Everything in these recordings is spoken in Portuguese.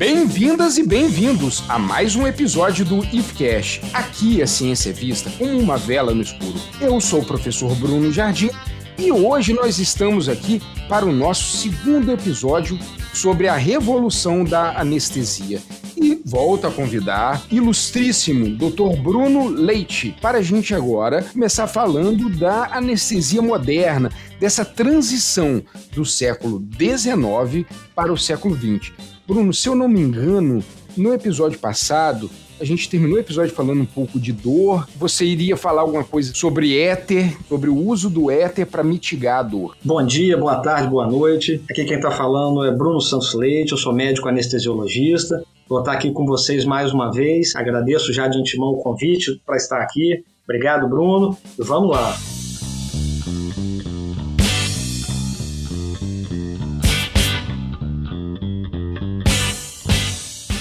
Bem-vindas e bem-vindos a mais um episódio do IFCast. Aqui a ciência é vista como uma vela no escuro. Eu sou o professor Bruno Jardim e hoje nós estamos aqui para o nosso segundo episódio sobre a revolução da anestesia. E volto a convidar ilustríssimo Dr. Bruno Leite para a gente agora começar falando da anestesia moderna, dessa transição do século XIX para o século XX. Bruno, se eu não me engano, no episódio passado, a gente terminou o episódio falando um pouco de dor. Você iria falar alguma coisa sobre éter, sobre o uso do éter para mitigar a dor. Bom dia, boa tarde, boa noite. Aqui quem está falando é Bruno Santos Leite, eu sou médico anestesiologista. Vou estar aqui com vocês mais uma vez. Agradeço já de antemão o convite para estar aqui. Obrigado, Bruno. Vamos lá.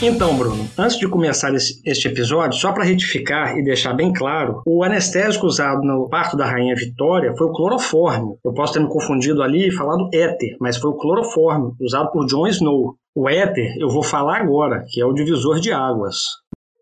Então, Bruno, antes de começar este episódio, só para retificar e deixar bem claro, o anestésico usado no parto da Rainha Vitória foi o clorofórmio. Eu posso ter me confundido ali e falado éter, mas foi o clorofórmio, usado por John Snow. O éter eu vou falar agora, que é o divisor de águas.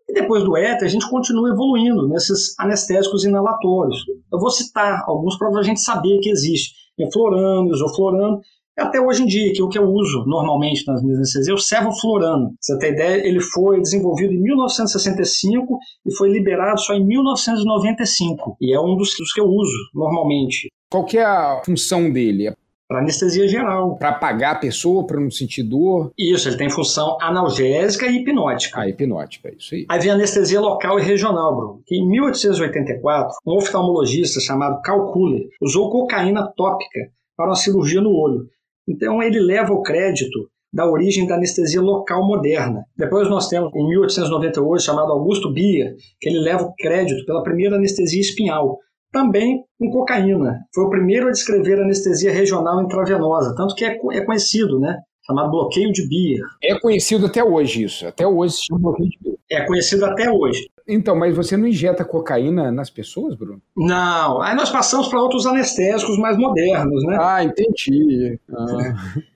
E depois do éter, a gente continua evoluindo nesses anestésicos inalatórios. Eu vou citar alguns para a gente saber que existe. Enflorano, isoflorano, até hoje em dia, que é o que eu uso normalmente nas minhas anestesias, é o servoflurano. Você tem ideia, ele foi desenvolvido em 1965 e foi liberado só em 1995. E é um dos, que eu uso normalmente. Qual que é a função dele? Para anestesia geral. Para apagar a pessoa, para não sentir dor? Isso, ele tem função analgésica e hipnótica. Ah, hipnótica, isso aí. Aí vem a anestesia local e regional, Bruno. Que em 1884, um oftalmologista chamado Kuller usou cocaína tópica para uma cirurgia no olho. Então ele leva o crédito da origem da anestesia local moderna. Depois nós temos, em 1898, chamado Augusto Bier, que ele leva o crédito pela primeira anestesia espinhal, também com cocaína. Foi o primeiro a descrever a anestesia regional intravenosa, tanto que é, é conhecido, né? Chamado bloqueio de Bier. É conhecido até hoje isso, até hoje se chama bloqueio de Bier. É conhecido até hoje. Então, mas você não injeta cocaína nas pessoas, Bruno? Não. Aí nós passamos para outros anestésicos mais modernos, né? Ah, entendi. Ah.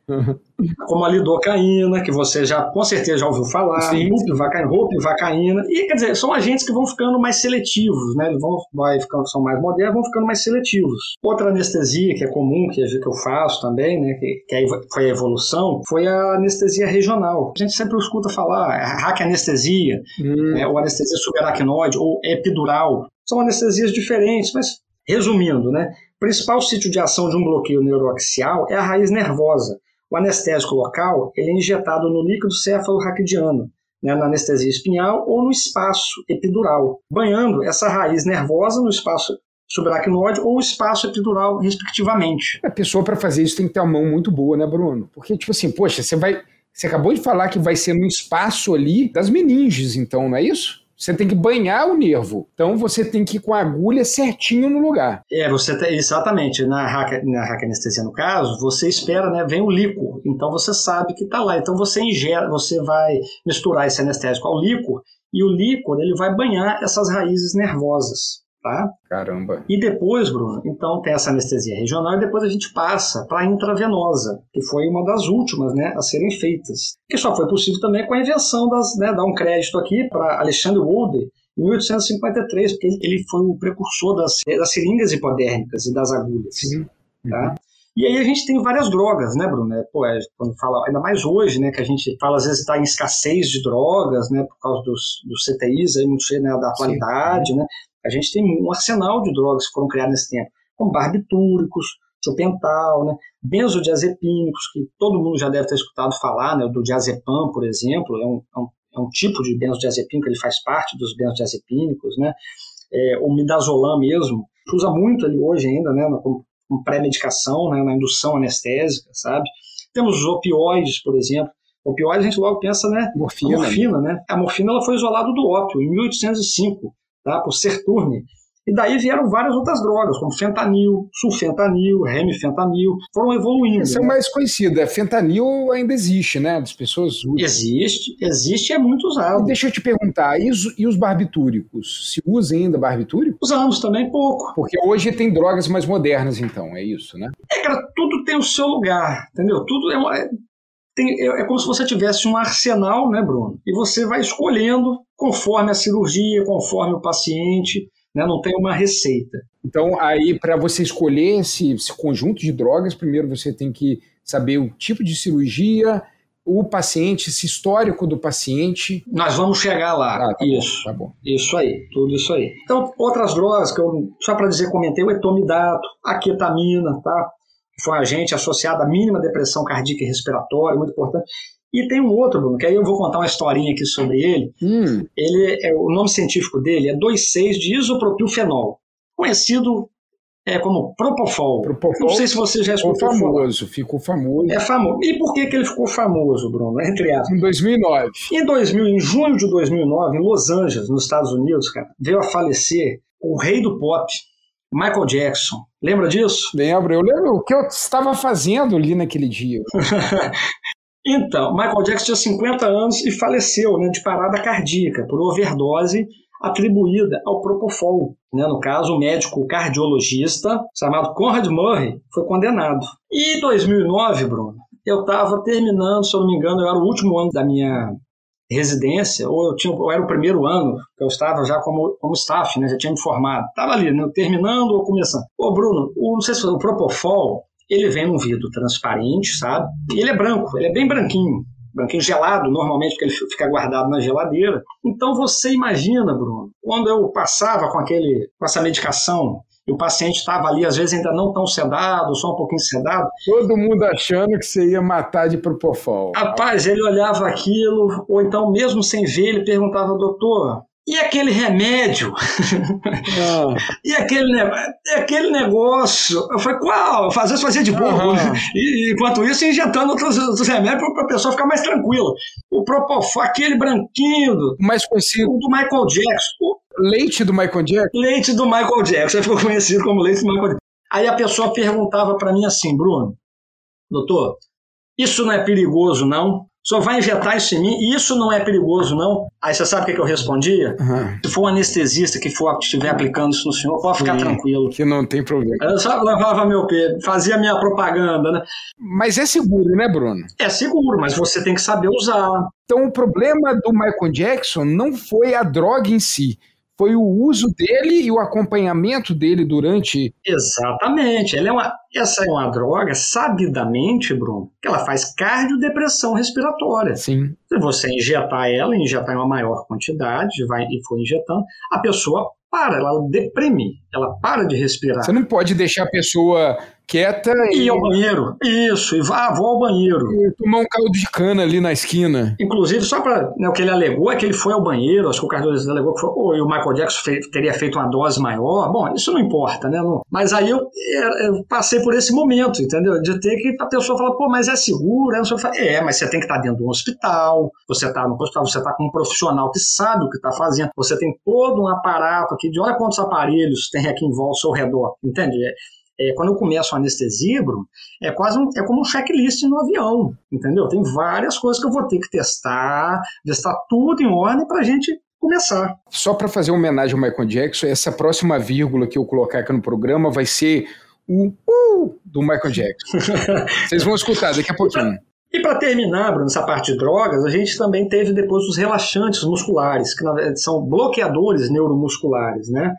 como a lidocaína, que você já com certeza já ouviu falar, rupivacaína, e quer dizer, são agentes que vão ficando mais seletivos, né? Eles vão vai ficando são mais modernos, vão ficando mais seletivos. Outra anestesia que é comum que eu faço também, né, que, que foi a evolução, foi a anestesia regional. A gente sempre escuta falar hack anestesia, hum. né, ou anestesia subaracnoide ou epidural. São anestesias diferentes, mas resumindo, né? O principal sítio de ação de um bloqueio neuroaxial é a raiz nervosa. O anestésico local ele é injetado no líquido céfalo-raquidiano, né, na anestesia espinhal ou no espaço epidural, banhando essa raiz nervosa no espaço subaracnoide ou espaço epidural, respectivamente. A pessoa, para fazer isso, tem que ter uma mão muito boa, né, Bruno? Porque, tipo assim, poxa, você vai. Você acabou de falar que vai ser no espaço ali das meninges, então, não é isso? Você tem que banhar o nervo. Então você tem que ir com a agulha certinho no lugar. É, você tem, exatamente. Na hack, na hack anestesia, no caso, você espera, né? Vem o líquor. Então você sabe que está lá. Então você ingere, você vai misturar esse anestésico ao líquor e o líquor ele vai banhar essas raízes nervosas. Tá? Caramba. E depois, Bruno, então tem essa anestesia regional e depois a gente passa para a intravenosa, que foi uma das últimas né, a serem feitas. Que só foi possível também com a invenção das. Né, dar um crédito aqui para Alexandre Wolder, em 1853, porque ele foi o precursor das, das seringas hipodérmicas e das agulhas. Sim. Tá? Uhum. E aí a gente tem várias drogas, né, Bruno? É, pô, é, quando fala, ainda mais hoje, né, que a gente fala às vezes está em escassez de drogas, né, por causa dos, dos CTIs aí muito cheio né, da atualidade, Sim. né? A gente tem um arsenal de drogas que foram criadas nesse tempo, como barbitúricos, tiopental, né? benzodiazepínicos, que todo mundo já deve ter escutado falar, né? do diazepam, por exemplo, é um, é um, é um tipo de benzodiazepínico, ele faz parte dos benzodiazepínicos, né? É, o midazolam mesmo, usa muito ali hoje ainda, né? como, como pré-medicação, né? na indução anestésica, sabe? Temos os opioides, por exemplo, opioides a gente logo pensa, né? Morfina. morfina, né? A morfina ela foi isolada do ópio em 1805 tá? por Serturne. E daí vieram várias outras drogas, como fentanil, sulfentanil, remifentanil, foram evoluindo. Esse né? é o né? mais conhecido, é fentanil ainda existe, né? As pessoas usam. Existe, existe e é muito usado. E deixa eu te perguntar, e os, e os barbitúricos? Se usa ainda barbitúrico? Usamos também pouco. Porque hoje tem drogas mais modernas, então, é isso, né? É, cara, tudo tem o seu lugar, entendeu? Tudo é, uma, tem, é, é como se você tivesse um arsenal, né, Bruno? E você vai escolhendo conforme a cirurgia, conforme o paciente, né? não tem uma receita. Então, aí, para você escolher esse, esse, conjunto de drogas, primeiro você tem que saber o tipo de cirurgia, o paciente, esse histórico do paciente. Nós vamos chegar lá. Ah, tá isso. Bom, tá bom. Isso aí, tudo isso aí. Então, outras drogas que eu, só para dizer, comentei o etomidato, a ketamina, tá? Foi um agente associado à mínima depressão cardíaca e respiratória, muito importante. E tem um outro, Bruno, que aí eu vou contar uma historinha aqui sobre ele. Hum. Ele é o nome científico dele é 2,6 de isopropilfenol, conhecido é, como Propofol. Propofol. Não sei se você já escutou ficou famoso, falar. ficou famoso. É famoso. E por que, que ele ficou famoso, Bruno? Entre aspas. Em 2009. Em 2000, em junho de 2009, em Los Angeles, nos Estados Unidos, cara, veio a falecer o rei do pop, Michael Jackson. Lembra disso? Lembro. Eu lembro o que eu estava fazendo ali naquele dia. Então, Michael Jackson tinha 50 anos e faleceu né, de parada cardíaca por overdose atribuída ao Propofol. Né? No caso, o médico cardiologista chamado Conrad Murray foi condenado. E em 2009, Bruno, eu estava terminando, se eu não me engano, eu era o último ano da minha residência, ou eu, tinha, ou era o primeiro ano que eu estava já como, como staff, né? já tinha me formado. Estava ali, né? terminando ou começando. Ô, Bruno, o, não sei se foi o Propofol, ele vem num vidro transparente, sabe? E ele é branco, ele é bem branquinho. Branquinho gelado, normalmente, porque ele fica guardado na geladeira. Então você imagina, Bruno, quando eu passava com, aquele, com essa medicação e o paciente estava ali, às vezes ainda não tão sedado, só um pouquinho sedado. Todo mundo achando que você ia matar de propofol. Rapaz, ele olhava aquilo, ou então, mesmo sem ver, ele perguntava, doutor, e aquele remédio? Ah. e, aquele, aquele negócio? Eu falei, qual? Vezes fazia de bobo. Uhum. E, enquanto isso, injetando outros, outros remédios para a pessoa ficar mais tranquila. O Propofol, aquele branquinho. Do, mais conhecido. do Michael Jackson. Leite do Michael Jackson? Leite do Michael Jackson. Ficou conhecido como leite do Michael Jackson. Aí a pessoa perguntava para mim assim, Bruno, doutor, isso não é perigoso, não? Só vai injetar isso em mim e isso não é perigoso, não. Aí você sabe o que, eu respondia? Uhum. Se for um anestesista que for estiver aplicando isso no senhor, pode ficar Sim, tranquilo. Que não tem problema. Eu só lavava meu pé, fazia minha propaganda, né? Mas é seguro, né, Bruno? É seguro, mas você tem que saber usar. Então o problema do Michael Jackson não foi a droga em si, foi o uso dele e o acompanhamento dele durante. Exatamente. Ela é uma, essa é uma droga, sabidamente, Bruno, que ela faz cardiodepressão respiratória. Sim. Se você injetar ela, injetar em uma maior quantidade, vai e for injetando, a pessoa para, ela deprime, ela para de respirar. Você não pode deixar a pessoa quieta e. Ir ao banheiro. Isso, e vá, vou ao banheiro. E tomar um caldo de cana ali na esquina. Inclusive, só para. Né, o que ele alegou é que ele foi ao banheiro, acho que o cardiologista alegou que foi, ou o Michael Jackson teria feito uma dose maior. Bom, isso não importa, né? Não, mas aí eu, eu, passei por esse momento, entendeu? De ter que a pessoa falar, pô, mas é seguro? Aí fala, é, mas você tem que estar dentro de um hospital, você está no hospital, você está com um profissional que sabe o que está fazendo, você tem todo um aparato aqui de olha quantos aparelhos tem aqui em volta ao seu redor, entende? É, quando eu começo a anestesia, Bruno, é quase um, é como um checklist no avião, entendeu? Tem várias coisas que eu vou ter que testar, testar tudo em ordem para a gente começar. Só para fazer uma homenagem ao Michael Jackson, essa próxima vírgula que eu colocar aqui no programa vai ser o uh do Michael Jackson. Vocês vão escutar daqui a pouquinho. E para terminar, Bruno, essa parte de drogas, a gente também teve depois os relaxantes musculares, que são bloqueadores neuromusculares, né?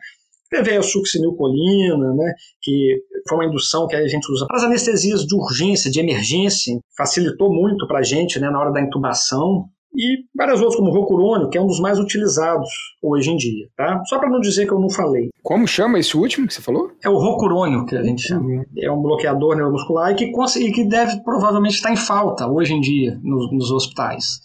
Teve a succinilcolina, né, que foi uma indução que a gente usa para as anestesias de urgência, de emergência, facilitou muito para a gente né, na hora da intubação. E várias outras, como o rocurônio, que é um dos mais utilizados hoje em dia, tá? Só para não dizer que eu não falei. Como chama esse último que você falou? É o rocurônio, que a gente chama. Uhum. É um bloqueador neuromuscular e que, e que deve provavelmente estar em falta hoje em dia nos, nos hospitais.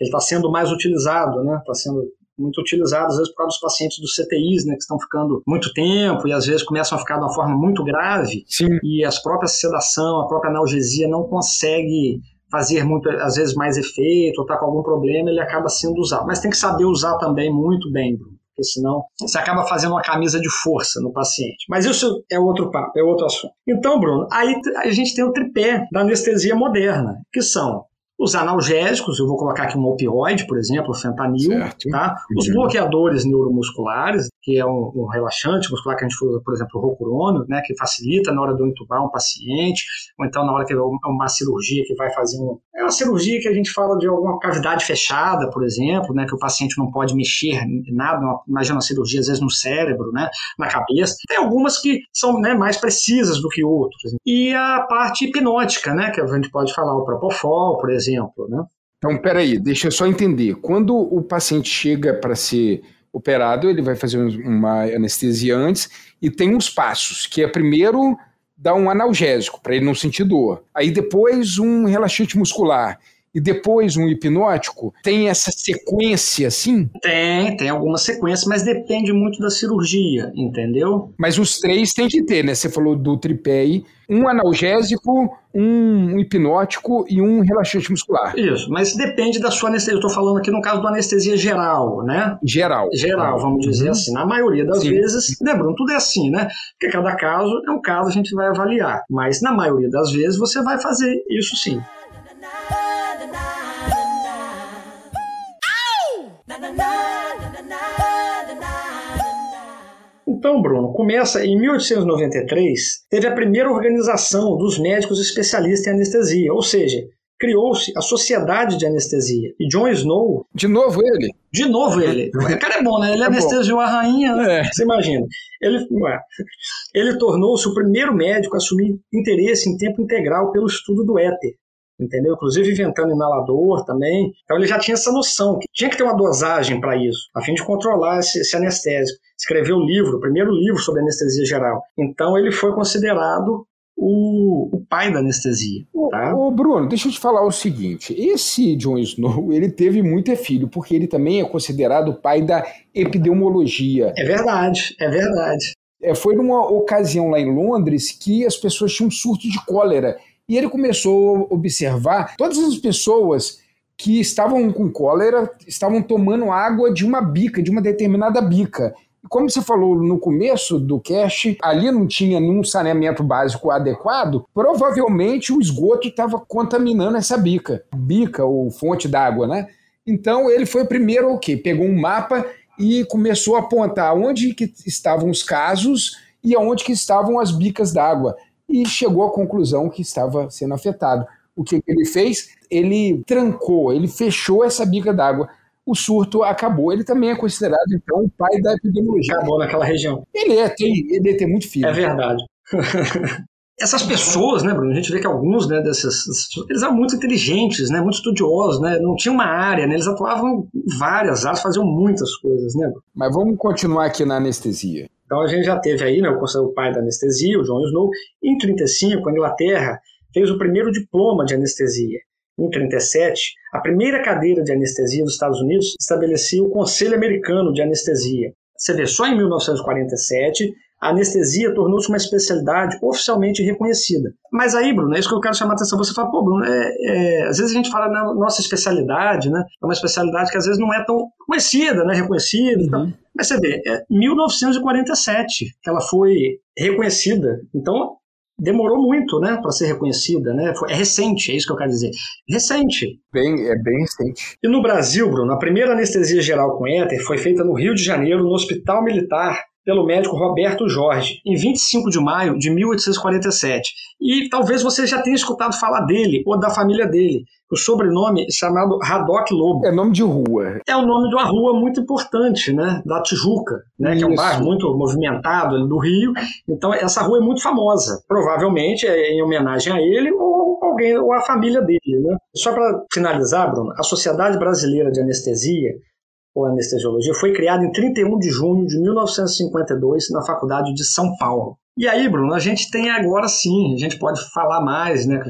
Ele está sendo mais utilizado, né? Está sendo muito utilizado, às vezes por causa dos pacientes dos CTIs, né, que estão ficando muito tempo e às vezes começam a ficar de uma forma muito grave Sim. e as próprias sedação, a própria analgesia não consegue fazer muito, às vezes mais efeito ou está com algum problema, ele acaba sendo usado. Mas tem que saber usar também muito bem, Bruno porque senão você acaba fazendo uma camisa de força no paciente. Mas isso é outro papo, é outro assunto. Então, Bruno, aí a gente tem o tripé da anestesia moderna, que são Os analgésicos, eu vou colocar aqui um opioide, por exemplo, o fentanil, certo. tá? Os uhum. bloqueadores neuromusculares, que é um, um, relaxante muscular que a gente usa, por exemplo, o rocurônio, né, que facilita na hora de eu entubar um paciente, ou então na hora que é uma cirurgia que vai fazer um... É uma cirurgia que a gente fala de alguma cavidade fechada, por exemplo, né, que o paciente não pode mexer nada, imagina uma cirurgia às vezes no cérebro, né, na cabeça. Tem algumas que são né, mais precisas do que outras. E a parte hipnótica, né, que a gente pode falar, o Propofol, por exemplo, né. Então, peraí, deixa eu só entender. Quando o paciente chega para ser operado, ele vai fazer uma anestesia antes e tem uns passos, que é primeiro dar um analgésico para ele não sentir dor. Aí depois um relaxante muscular e depois um hipnótico? Tem essa sequência assim? Tem, tem alguma sequência, mas depende muito da cirurgia, entendeu? Mas os três tem que ter, né? Você falou do tripé aí, um analgésico, um, hipnótico e um relaxante muscular. Isso, mas depende da sua anestesia. Eu estou falando aqui no caso da anestesia geral, né? Geral. Geral, vamos dizer uhum. assim. Na maioria das Sim. vezes, Bruno? Tudo é assim, né? Porque cada caso é um caso, a gente vai avaliar. Mas na maioria das vezes você vai fazer isso sim. Então, Bruno, começa em 1893, teve a primeira organização dos médicos especialistas em anestesia, ou seja, criou-se a Sociedade de Anestesia. E John Snow. De novo ele? De novo ele. O cara é bom, né? Ele é anestesiou bom. a rainha, né? é. você imagina. Ele, ele tornou-se o primeiro médico a assumir interesse em tempo integral pelo estudo do éter entendeu? Inclusive inventando inalador também. Então ele já tinha essa noção, que tinha que ter uma dosagem para isso, a fim de controlar esse, esse anestésico. Escreveu o livro, o primeiro livro sobre anestesia geral. Então ele foi considerado o, o, pai da anestesia. Tá? Ô, Bruno, deixa eu te falar o seguinte: esse John Snow ele teve muito filho, porque ele também é considerado o pai da epidemiologia. É verdade, é verdade. É, foi numa ocasião lá em Londres que as pessoas tinham um surto de cólera e ele começou a observar todas as pessoas que estavam com cólera estavam tomando água de uma bica, de uma determinada bica. Como você falou no começo do cast, ali não tinha nenhum saneamento básico adequado, provavelmente o esgoto estava contaminando essa bica, bica ou fonte d'água, né? Então ele foi primeiro o quê? Pegou um mapa e começou a apontar onde que estavam os casos e aonde que estavam as bicas d'água e chegou à conclusão que estava sendo afetado. O que ele fez? Ele trancou, ele fechou essa bica d'água. O surto acabou. Ele também é considerado, então, o pai da epidemiologia. Acabou naquela região. Ele é, tem, ele tem muito filho. É verdade. Essas pessoas, né, Bruno? A gente vê que alguns né, desses. Eles eram muito inteligentes, né, muito estudiosos, né? Não tinha uma área, né? Eles atuavam em várias áreas, faziam muitas coisas, né? Mas vamos continuar aqui na anestesia. Então a gente já teve aí né, o pai da anestesia, o John Snow. Em 1935, a Inglaterra fez o primeiro diploma de anestesia. Em 1937, a primeira cadeira de anestesia dos Estados Unidos estabelecia o Conselho Americano de Anestesia. Você vê, só em 1947 a anestesia tornou-se uma especialidade oficialmente reconhecida. Mas aí, Bruno, é isso que eu quero chamar a atenção. Você fala, pô, Bruno, é, é, às vezes a gente fala na nossa especialidade, né? É uma especialidade que às vezes não é tão conhecida, né? Reconhecida. Uhum. Mas você vê, é 1947 que ela foi reconhecida. Então, demorou muito, né, para ser reconhecida, né? É recente, é isso que eu quero dizer. Recente. Bem, é bem recente. E no Brasil, Bruno, a primeira anestesia geral com éter foi feita no Rio de Janeiro, no Hospital Militar pelo médico Roberto Jorge, em 25 de maio de 1847. E talvez você já tenha escutado falar dele ou da família dele. O sobrenome é chamado Radoc Lobo. É nome de rua. É o nome de uma rua muito importante, né? Da Tijuca, né? Que é um bairro muito movimentado do Rio. Então essa rua é muito famosa. Provavelmente é em homenagem a ele ou alguém ou a família dele, né? Só para finalizar, Bruno, a Sociedade Brasileira de Anestesia ou anestesiologia, foi criado em 31 de junho de 1952 na Faculdade de São Paulo. E aí, Bruno, a gente tem agora sim, a gente pode falar mais, né?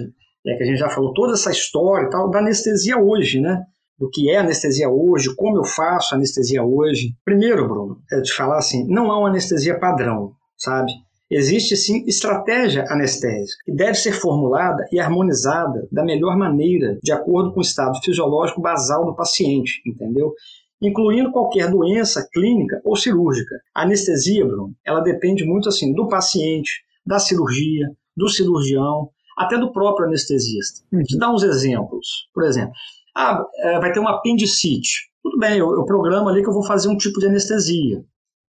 É que a gente já falou toda essa história e tal da anestesia hoje, né? Do que é anestesia hoje, como eu faço anestesia hoje. Primeiro, Bruno, é de falar assim, não há uma anestesia padrão, sabe? Existe sim estratégia anestésica, que deve ser formulada e harmonizada da melhor maneira, de acordo com o estado fisiológico basal do paciente, entendeu? Incluindo qualquer doença clínica ou cirúrgica. A anestesia, Bruno, ela depende muito assim do paciente, da cirurgia, do cirurgião, até do próprio anestesista. Uhum. Te dar uns exemplos. Por exemplo, ah, é, vai ter uma apendicite. Tudo bem, eu, eu programo ali que eu vou fazer um tipo de anestesia.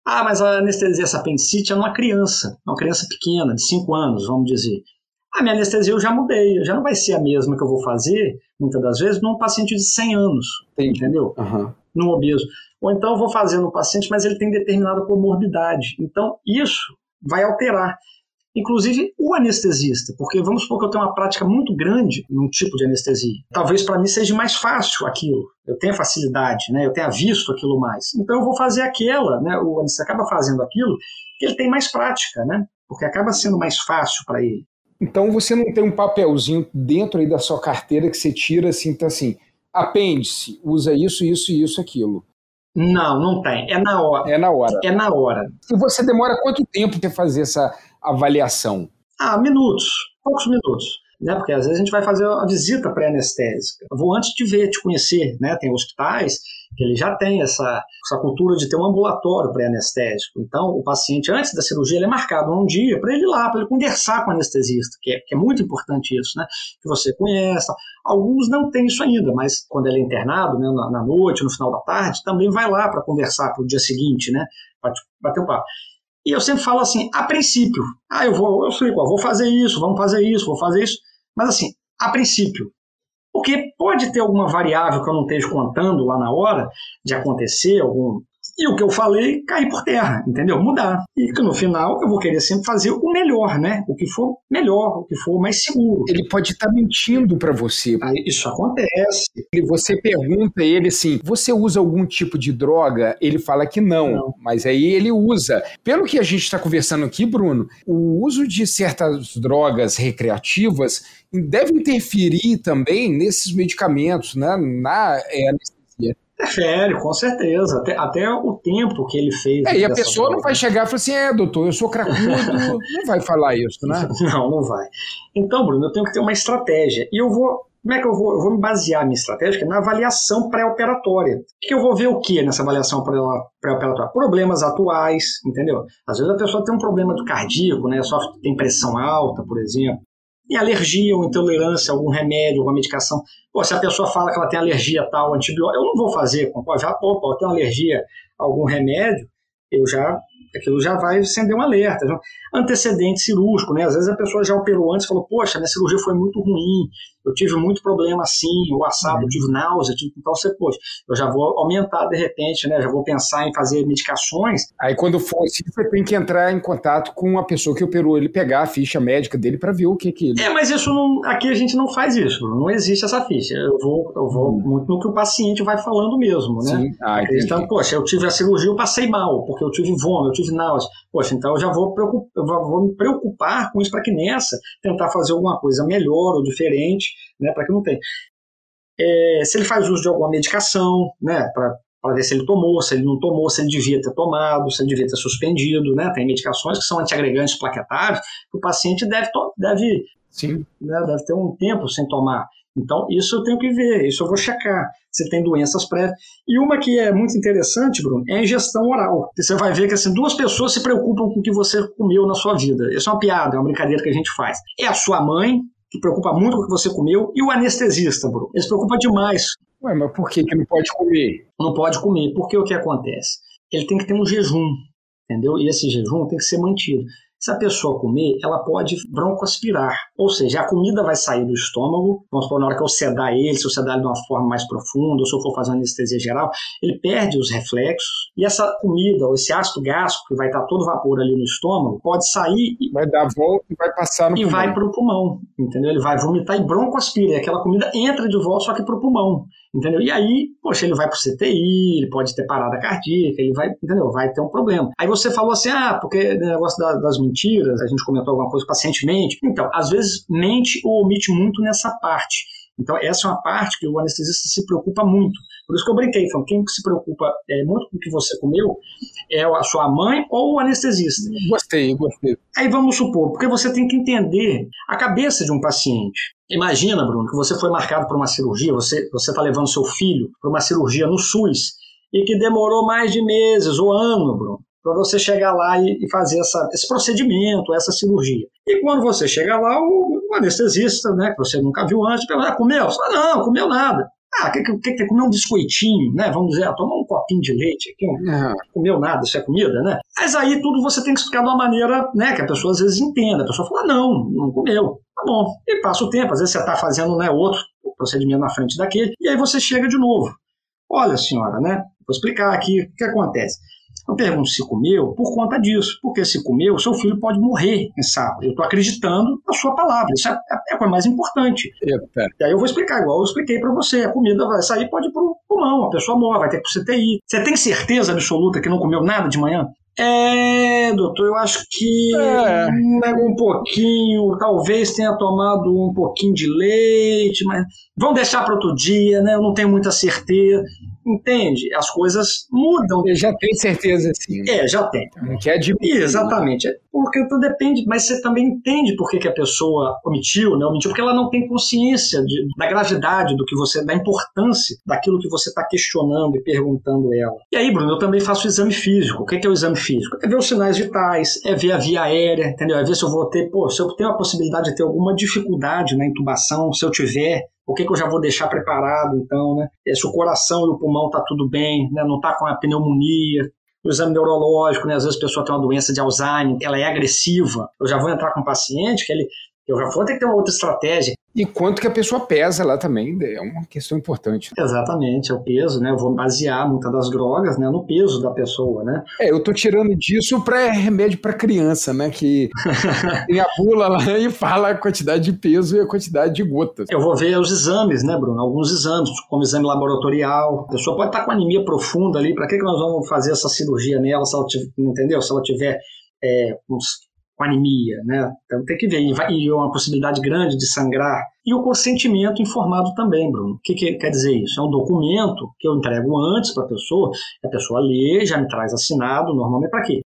Ah, mas a anestesia, essa apendicite é numa criança, uma criança pequena, de 5 anos, vamos dizer. A minha anestesia eu já mudei, já não vai ser a mesma que eu vou fazer, muitas das vezes, num paciente de 100 anos, Entendi. entendeu? Uhum. Num obeso. Ou então vou fazer no paciente, mas ele tem determinada comorbidade. Então, isso vai alterar. Inclusive o anestesista, porque vamos supor que eu tenho uma prática muito grande num tipo de anestesia. Talvez para mim seja mais fácil aquilo, eu tenha facilidade, né? eu tenha visto aquilo mais. Então eu vou fazer aquela, né? o anestesista acaba fazendo aquilo que ele tem mais prática, né? porque acaba sendo mais fácil para ele. Então você não tem um papelzinho dentro aí da sua carteira que você tira assim, tá assim, apêndice, usa isso, isso e isso, aquilo. Não, não tem. É na hora. É na hora. É na hora. E você demora quanto tempo para fazer essa avaliação? Ah, minutos, poucos minutos né? Porque às vezes a gente vai fazer a visita pré-anestésica. Vou antes de ver, te conhecer, né? Tem hospitais ele já tem essa, essa cultura de ter um ambulatório pré-anestésico. Então, o paciente, antes da cirurgia, ele é marcado um dia para ele ir lá, para ele conversar com o anestesista, que é, que é muito importante isso, né? Que você conheça. Alguns não têm isso ainda, mas quando ele é internado, né, na, na noite, no final da tarde, também vai lá para conversar para o dia seguinte, né? Para bater um papo. E eu sempre falo assim, a princípio, ah, eu vou, eu explico, vou fazer isso, vamos fazer isso, vou fazer isso. Mas assim, a princípio, porque pode ter alguma variável que eu não esteja contando lá na hora de acontecer, algum e o que eu falei cair por terra, entendeu? Mudar. E que no final eu vou querer sempre fazer o melhor, né? O que for melhor, o que for mais seguro. Ele pode estar tá mentindo para você. Aí, isso acontece. Você pergunta a ele assim: você usa algum tipo de droga? Ele fala que não, não. mas aí ele usa. Pelo que a gente está conversando aqui, Bruno, o uso de certas drogas recreativas deve interferir também nesses medicamentos, né? Na é, Interfere, com certeza. Até, até o tempo que ele fez. É, e a pessoa não vai chegar e falar assim: é, doutor, eu sou cracudo. não vai falar isso, né? Não, não vai. Então, Bruno, eu tenho que ter uma estratégia. E eu vou. Como é que eu vou? Eu vou me basear a minha estratégia na avaliação pré-operatória. Que eu vou ver o que nessa avaliação pré-operatória? Problemas atuais, entendeu? Às vezes a pessoa tem um problema do cardíaco, né? Só tem pressão alta, por exemplo tem alergia ou intolerância a algum remédio, alguma medicação. Pô, se a pessoa fala que ela tem alergia a tal antibiótico, eu não vou fazer. Já, opa, eu tenho alergia a algum remédio, eu já aquilo já vai acender um alerta. Antecedente cirúrgico, né? Às vezes a pessoa já operou antes e falou, poxa, minha cirurgia foi muito ruim, eu tive muito problema assim, o assado, eu tive náusea, tive... então você, poxa, eu já vou aumentar de repente, né? Já vou pensar em fazer medicações. Aí quando for assim, você tem que entrar em contato com a pessoa que operou ele, pegar a ficha médica dele para ver o que que ele... É, mas isso não, aqui a gente não faz isso, não existe essa ficha. Eu vou, eu vou hum. muito no que o paciente vai falando mesmo, né? Sim. Ah, Acreditando, poxa, eu tive a cirurgia, eu passei mal, porque eu tive vômito, eu tive náusea. Poxa, então eu já vou, preocupar, eu vou me preocupar com isso para que nessa tentar fazer alguma coisa melhor ou diferente, né, para que não tenha. É, se ele faz uso de alguma medicação, né, para ver se ele tomou, se ele não tomou, se ele devia ter tomado, se ele devia ter suspendido, né? Tem medicações que são antiagregantes plaquetários que o paciente deve, deve, Sim. Né, deve ter um tempo sem tomar. Então, isso eu tenho que ver, isso eu vou checar se tem doenças prévias. E uma que é muito interessante, Bruno, é a ingestão oral. Você vai ver que assim, duas pessoas se preocupam com o que você comeu na sua vida. Isso é uma piada, é uma brincadeira que a gente faz. É a sua mãe, que preocupa muito com o que você comeu, e o anestesista, Bruno. Ele se preocupa demais. Ué, mas por que, que não pode comer? Não pode comer, porque o que acontece? Ele tem que ter um jejum, entendeu? E esse jejum tem que ser mantido. Se a pessoa comer, ela pode broncoaspirar, ou seja, a comida vai sair do estômago, vamos supor, na hora que eu sedar ele, se eu sedar ele de uma forma mais profunda, ou se eu for fazer uma anestesia geral, ele perde os reflexos, e essa comida, ou esse ácido gástrico, que vai estar todo vapor ali no estômago, pode sair... Vai dar volta e vai passar no E pulmão. vai para o pulmão, entendeu? Ele vai vomitar e broncoaspira, e aquela comida entra de volta, só que para o pulmão. Entendeu? E aí, poxa, ele vai para o CTI, ele pode ter parada cardíaca, ele vai, entendeu? Vai ter um problema. Aí você falou assim, ah, porque negócio da, das mentiras, a gente comentou alguma coisa pacientemente. Então, às vezes mente ou omite muito nessa parte. Então, essa é uma parte que o anestesista se preocupa muito. Por isso que eu brinquei, falando, quem se preocupa é, muito com o que você comeu é a sua mãe ou o anestesista. Gostei, gostei. Aí vamos supor, porque você tem que entender a cabeça de um paciente. Imagina, Bruno, que você foi marcado por uma cirurgia, você está levando seu filho para uma cirurgia no SUS e que demorou mais de meses ou ano, Bruno. para você chegar lá e, e fazer essa, esse procedimento, essa cirurgia. E quando você chega lá, o, o anestesista, né, que você nunca viu antes, pergunta, ah, comeu? Você fala, não, comeu nada. Ah, quer, quer, quer comer um biscoitinho, né? Vamos dizer, ah, tomar um copinho de leite aqui, não uhum. comeu nada, isso é comida, né? Mas aí tudo você tem que explicar de uma maneira, né, que a pessoa às vezes entenda. A pessoa fala, não, não comeu. Tá bom. E passa o tempo, às vezes você está fazendo né, outro procedimento na frente daquele, e aí você chega de novo. Olha, senhora, né? Vou explicar aqui o que acontece. Eu pergunto se comeu por conta disso, porque se comeu, seu filho pode morrer em sábado. Eu estou acreditando na sua palavra, isso é, é a coisa mais importante. É, e aí eu vou explicar, igual eu expliquei para você: a comida vai sair, pode ir para o pulmão, a pessoa morre, vai ter que ir para CTI. Você tem certeza absoluta que não comeu nada de manhã? É, doutor, eu acho que é. um pouquinho, talvez tenha tomado um pouquinho de leite, mas vamos deixar para outro dia, né? Eu não tenho muita certeza. Entende? As coisas mudam. Eu já tenho certeza, sim. É, já tem. Não quer admitir. Exatamente. Porque tudo depende, mas você também entende por que, que a pessoa omitiu, né? Omitiu porque ela não tem consciência de, da gravidade do que você, da importância daquilo que você está questionando e perguntando ela. E aí, Bruno, eu também faço o exame físico. O que é, que é o exame físico? É ver os sinais vitais, é ver a via aérea, entendeu? É ver se eu vou ter, pô, se eu tenho a possibilidade de ter alguma dificuldade na intubação, se eu tiver, o que, que eu já vou deixar preparado, então, né? Se o coração e o pulmão tá tudo bem, né? Não tá com a pneumonia, o exame neurológico, né? Às vezes a pessoa tem uma doença de Alzheimer, ela é agressiva. Eu já vou entrar com um paciente que ele eu já vou ter que ter uma outra estratégia. E quanto que a pessoa pesa lá também é uma questão importante. Né? Exatamente, é o peso, né? Eu vou basear muitas das drogas né, no peso da pessoa, né? É, eu tô tirando disso para remédio para criança, né? Que tem a bula lá e fala a quantidade de peso e a quantidade de gotas. Eu vou ver os exames, né, Bruno? Alguns exames, como exame laboratorial. A pessoa pode estar com anemia profunda ali, para que, que nós vamos fazer essa cirurgia nela, se ela tiver, entendeu? Se ela tiver é, uns anemia, né? Então tem que ver. E, vai, e uma possibilidade grande de sangrar. E o consentimento informado também, Bruno. O que, que quer dizer isso? É um documento que eu entrego antes para a pessoa, a pessoa lê, já me traz assinado, normalmente para quê?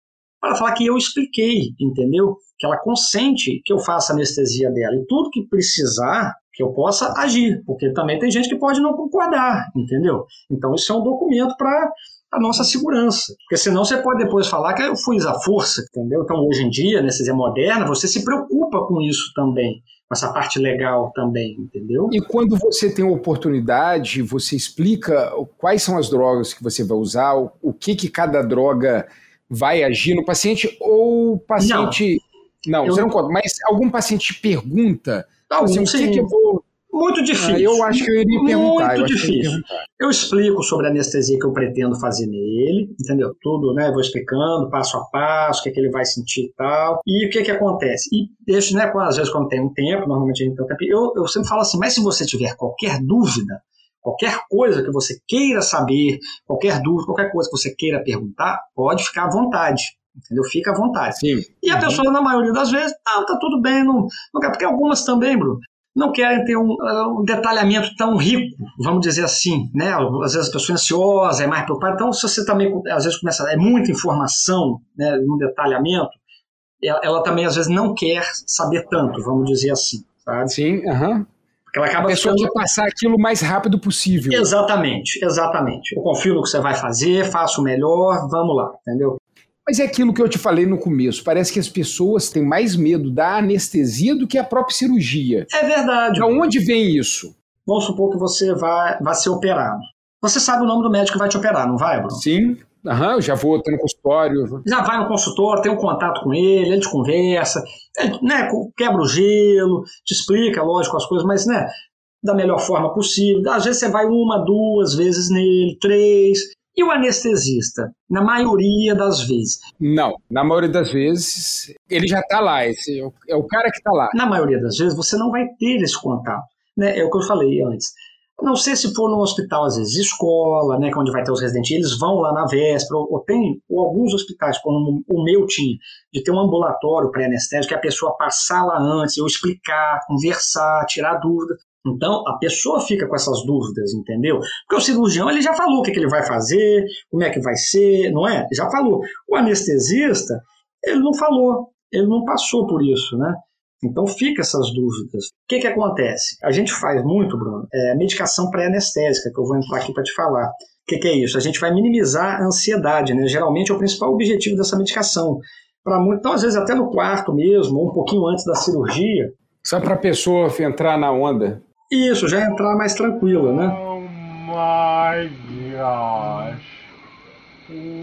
Para falar que eu expliquei, entendeu? Que ela consente que eu faça anestesia dela. E tudo que precisar, que eu possa agir, porque também tem gente que pode não concordar, entendeu? Então isso é um documento para a nossa segurança. Porque senão você pode depois falar que eu fui à força, entendeu? Então, hoje em dia, nessa né, moderna, você se preocupa com isso também, com essa parte legal também, entendeu? E quando você tem oportunidade, você explica quais são as drogas que você vai usar, o que que cada droga vai agir no paciente, ou o paciente... Não, não você não conta, mas algum paciente pergunta, Algum, assim, o que, que eu vou muito ah, difícil. Ah, eu acho que eu iria perguntar. Muito eu difícil. Eu, eu, explico sobre a anestesia que eu pretendo fazer nele, entendeu? Tudo, né? Vou explicando passo a passo, o que, é que ele vai sentir e tal. E o que que acontece? E deixo, né? Às vezes quando tem um tempo, normalmente a gente tem um tempo, eu, eu sempre falo assim, mas se você tiver qualquer dúvida, qualquer coisa que você queira saber, qualquer dúvida, qualquer coisa que você queira perguntar, pode ficar à vontade. Entendeu? Fica à vontade. Sim. E a uhum. pessoa, na maioria das vezes, ah, tá tudo bem, não, não quer, porque algumas também, Bruno, não querem ter um, um, detalhamento tão rico, vamos dizer assim, né? Às vezes a pessoa é ansiosa, é mais preocupada. Então, se você também, às vezes, começa, é muita informação, né, no detalhamento, ela, ela, também, às vezes, não quer saber tanto, vamos dizer assim, sabe? Sim, aham. Uhum. Ela acaba a pessoa ficando... quer passar aquilo o mais rápido possível. Exatamente, exatamente. Eu confio no que você vai fazer, faço o melhor, vamos lá, entendeu? Mas é aquilo que eu te falei no começo. Parece que as pessoas têm mais medo da anestesia do que a própria cirurgia. É verdade. De onde vem isso? Vamos supor que você vai, vai ser operado. Você sabe o nome do médico que vai te operar, não vai, Bruno? Sim. Aham, eu já vou ter no consultório. Já vai no consultório, tem um contato com ele, ele te conversa, ele, né, quebra o gelo, te explica, lógico, as coisas, mas né, da melhor forma possível. Às vezes você vai uma, duas vezes nele, três, e o anestesista? Na maioria das vezes. Não, na maioria das vezes ele já está lá, esse é o cara que está lá. Na maioria das vezes você não vai ter esse contato. Né? É o que eu falei antes. Não sei se for no hospital, às vezes escola, né, é onde vai ter os residentes, eles vão lá na véspera, ou, ou tem ou alguns hospitais, como o meu tinha, de ter um ambulatório pré-anestésico, que a pessoa passar lá antes, eu explicar, conversar, tirar dúvida. Então, a pessoa fica com essas dúvidas, entendeu? Porque o cirurgião ele já falou o que, que ele vai fazer, como é que vai ser, não é? Já falou. O anestesista, ele não falou, ele não passou por isso, né? Então fica essas dúvidas. O que, que acontece? A gente faz muito, Bruno, é, medicação pré-anestésica, que eu vou entrar aqui para te falar. O que, que, é isso? A gente vai minimizar a ansiedade, né? Geralmente é o principal objetivo dessa medicação. Para muito, então, às vezes até no quarto mesmo, ou um pouquinho antes da cirurgia. Só para a pessoa entrar na onda. Isso, já entrar mais tranquila, né? Oh my gosh.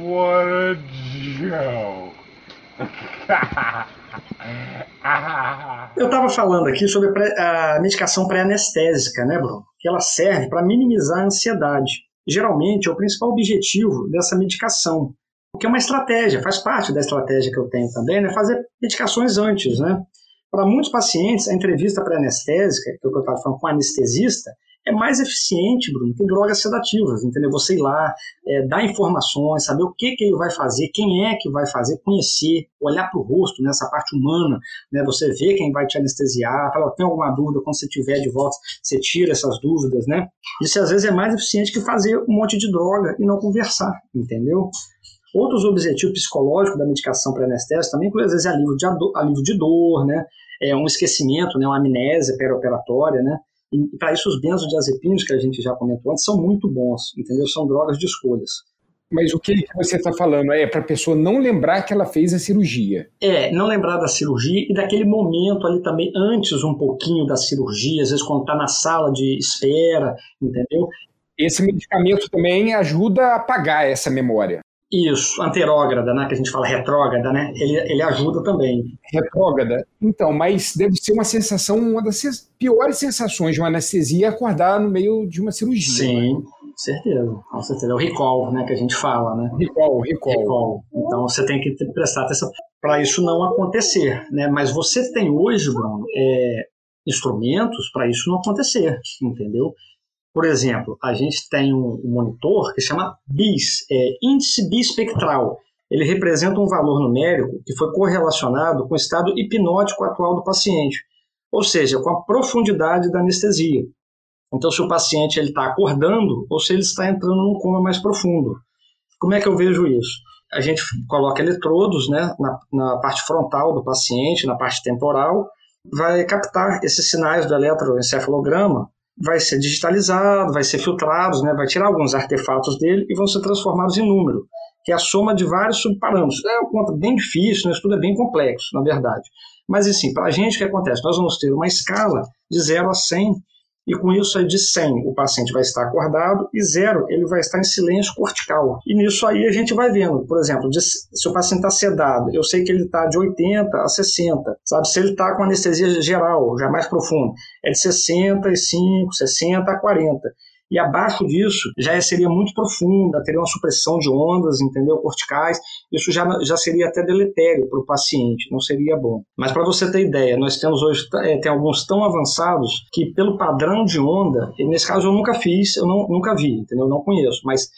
What a joke. Eu estava falando aqui sobre a medicação pré-anestésica, né, Bruno? Que ela serve para minimizar a ansiedade. Geralmente é o principal objetivo dessa medicação, que é uma estratégia, faz parte da estratégia que eu tenho também, né? Fazer medicações antes, né? Para muitos pacientes, a entrevista pré-anestésica, que é eu estava falando com o anestesista, é mais eficiente, Bruno, que drogas sedativas, entendeu? Você ir lá, é, dar informações, saber o que, que ele vai fazer, quem é que vai fazer, conhecer, olhar para o rosto, nessa né, parte humana, né? Você vê quem vai te anestesiar, fala, tem alguma dúvida, quando você tiver de volta, você tira essas dúvidas, né? Isso às vezes é mais eficiente que fazer um monte de droga e não conversar, entendeu? Outros objetivos psicológicos da medicação pré-anestésica também, às vezes, é alívio de, alívio de dor, né? É um esquecimento, né? uma amnésia perioperatória, né? E para isso os benzodiazepínicos que a gente já comentou antes são muito bons, entendeu? São drogas de escolhas. Mas o que você está falando é para a pessoa não lembrar que ela fez a cirurgia. É, não lembrar da cirurgia e daquele momento ali também, antes um pouquinho da cirurgia, às vezes quando está na sala de espera, entendeu? Esse medicamento também ajuda a apagar essa memória. Isso, anterógrada, né, que a gente fala retrógrada, né? Ele, ele ajuda também. Retrógrada? Então, mas deve ser uma sensação, uma das piores sensações de uma anestesia é acordar no meio de uma cirurgia. Sim, né? certeza. Com certeza. É o recall, né, que a gente fala, né? Recall, recall. recall. Então você tem que prestar atenção para isso não acontecer, né? Mas você tem hoje, Bruno, é, instrumentos para isso não acontecer, entendeu? Por exemplo, a gente tem um monitor que chama BIS, é Índice Bispectral. Ele representa um valor numérico que foi correlacionado com o estado hipnótico atual do paciente, ou seja, com a profundidade da anestesia. Então, se o paciente está acordando ou se ele está entrando num coma mais profundo. Como é que eu vejo isso? A gente coloca eletrodos né, na, na parte frontal do paciente, na parte temporal, vai captar esses sinais do eletroencefalograma vai ser digitalizado, vai ser filtrado, né, vai tirar alguns artefatos dele e vão ser transformados em número, que é a soma de vários subparâmetros. É uma conta bem difícil, né, isso tudo é bem complexo, na verdade. Mas, assim, para a gente, o que acontece? Nós vamos ter uma escala de 0 a 100 e com isso aí de 100 o paciente vai estar acordado e zero ele vai estar em silêncio cortical. E nisso aí a gente vai vendo, por exemplo, de, se o paciente está sedado, eu sei que ele está de 80 a 60, sabe? Se ele está com anestesia geral, já mais profundo, é de 65, 60 a 40 e abaixo disso já seria muito profunda, teria uma supressão de ondas, entendeu? Corticais. Isso já, já seria até deletério para o paciente, não seria bom. Mas para você ter ideia, nós temos hoje é, tem alguns tão avançados que pelo padrão de onda, nesse caso eu nunca fiz, eu não, nunca vi, entendeu? Eu não conheço, mas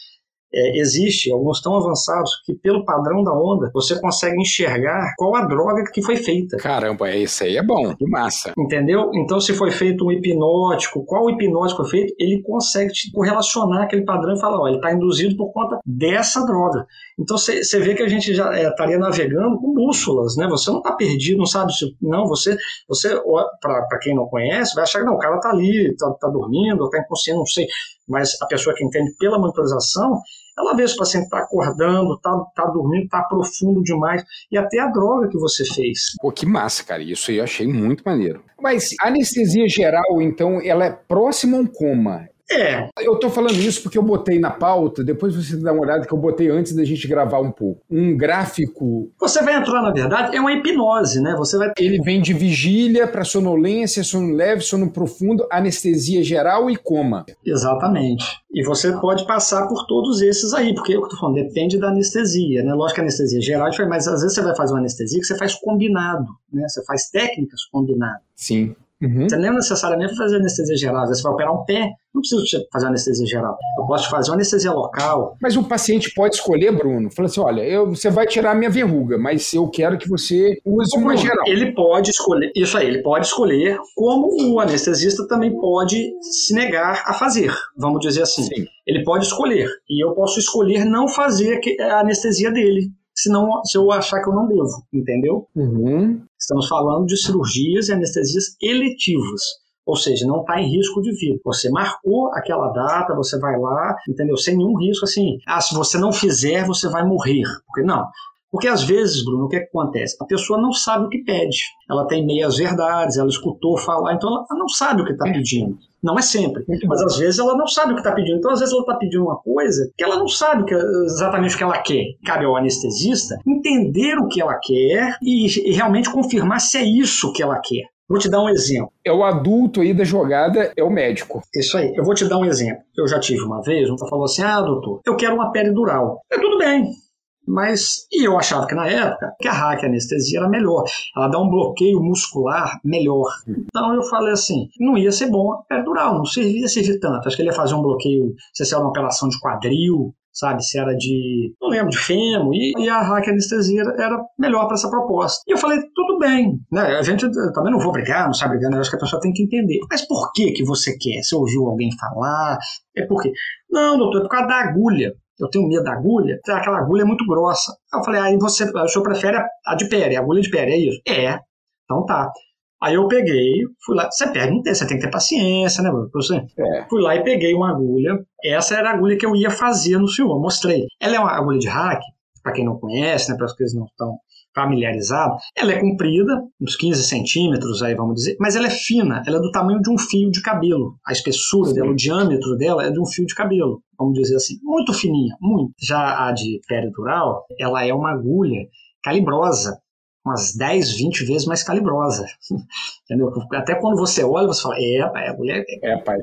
é, existe alguns tão avançados que, pelo padrão da onda, você consegue enxergar qual a droga que foi feita. Caramba, isso aí é bom, que massa. Entendeu? Então, se foi feito um hipnótico, qual hipnótico foi feito, ele consegue te correlacionar aquele padrão e falar: ó, ele está induzido por conta dessa droga. Então, você vê que a gente já é, estaria navegando com bússolas, né? Você não está perdido, não sabe se. Não, você, você para quem não conhece, vai achar que não, o cara está ali, está tá dormindo, está inconsciente, não sei. Mas a pessoa que entende pela monitorização, ela vê se o paciente está acordando, está tá dormindo, está profundo demais, e até a droga que você fez. Pô, que massa, cara. Isso aí eu achei muito maneiro. Mas a anestesia geral, então, ela é próxima a um coma. É. Eu tô falando isso porque eu botei na pauta, depois você dá uma olhada que eu botei antes da gente gravar um pouco. Um gráfico. Você vai entrar, na verdade, é uma hipnose, né? Você vai. Ele vem de vigília para sonolência, sono leve, sono profundo, anestesia geral e coma. Exatamente. E você pode passar por todos esses aí, porque é o que eu tô falando, depende da anestesia, né? Lógico que a anestesia geral, mas às vezes você vai fazer uma anestesia que você faz combinado, né? Você faz técnicas combinadas. Sim. Uhum. Você nem necessariamente fazer anestesia geral. Você vai operar um pé, não preciso fazer anestesia geral. Eu posso fazer uma anestesia local. Mas o paciente pode escolher, Bruno. Fala assim: olha, eu, você vai tirar a minha verruga, mas eu quero que você use uma geral. Ele pode escolher, isso aí, ele pode escolher, como o anestesista também pode se negar a fazer, vamos dizer assim. Sim. Ele pode escolher. E eu posso escolher não fazer a anestesia dele se, não, se eu achar que eu não devo, entendeu? Uhum. Estamos falando de cirurgias e anestesias eletivas. Ou seja, não está em risco de vida. Você marcou aquela data, você vai lá, entendeu? Sem nenhum risco assim. Ah, se você não fizer, você vai morrer. Porque não. Porque às vezes, Bruno, o que, é que acontece? A pessoa não sabe o que pede. Ela tem meias verdades, ela escutou falar, então ela não sabe o que está pedindo. Não é sempre, mas às vezes ela não sabe o que está pedindo. Então, às vezes, ela está pedindo uma coisa que ela não sabe exatamente o que ela quer. Cabe ao anestesista entender o que ela quer e, e realmente confirmar se é isso que ela quer. Vou te dar um exemplo. É o adulto aí da jogada, é o médico. Isso aí. Eu vou te dar um exemplo. Eu já tive uma vez, um falou assim: ah, doutor, eu quero uma peridural. É tudo bem. Mas, e eu achava que na época, que a hack anestesia era melhor. Ela dá um bloqueio muscular melhor. Então eu falei assim, não ia ser bom a peridural, não servia servir tanto. Acho que ele ia fazer um bloqueio, se era uma operação de quadril, sabe? Se era de, não lembro, de fêmur, e, e a hack anestesia era melhor para essa proposta. E eu falei, tudo bem, né? A gente também não vou brigar, não sabe brigar, né? acho que a pessoa tem que entender. Mas por que que você quer? Você ouviu alguém falar? É por quê? Não, doutor, é por causa da agulha eu tenho medo da agulha, aquela agulha é muito grossa. Aí eu falei, aí você, o senhor prefere a de pele, a agulha de pele, é isso? É, então tá. Aí eu peguei, fui lá, você pega, não tem, você tem que ter paciência, né, Você? É. Fui lá e peguei uma agulha, essa era a agulha que eu ia fazer no senhor, mostrei. Ela é uma agulha de hack, para quem não conhece, né, para as que não estão familiarizado, ela é comprida, uns 15 centímetros, aí vamos dizer, mas ela é fina, ela é do tamanho de um fio de cabelo. A espessura Sim. dela, o diâmetro dela é de um fio de cabelo, vamos dizer assim, muito fininha, muito. Já a de peridural, ela é uma agulha calibrosa, umas 10, 20 vezes mais calibrosa. Entendeu? Até quando você olha, você fala, é, pai, a agulha é, é pai.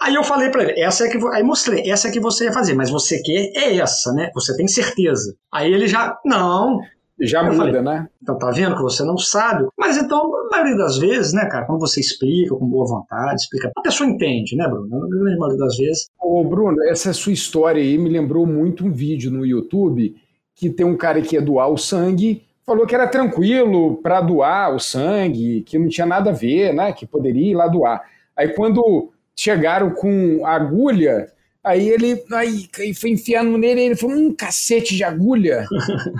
Aí eu falei para ele, essa é que aí mostrei, essa é que você ia fazer, mas você quer é essa, né? Você tem certeza. Aí ele já, não, já muda, falei, né? Então tá vendo que você não sabe. Mas então, na maioria das vezes, né, cara, quando você explica com boa vontade, explica, a pessoa entende, né, Bruno? Na maioria das vezes. Ô, Bruno, essa sua história aí me lembrou muito um vídeo no YouTube que tem um cara que ia doar o sangue, falou que era tranquilo para doar o sangue, que não tinha nada a ver, né, que poderia ir lá doar. Aí quando chegaram com a agulha, Aí ele aí, foi enfiando nele, ele falou: um cacete de agulha.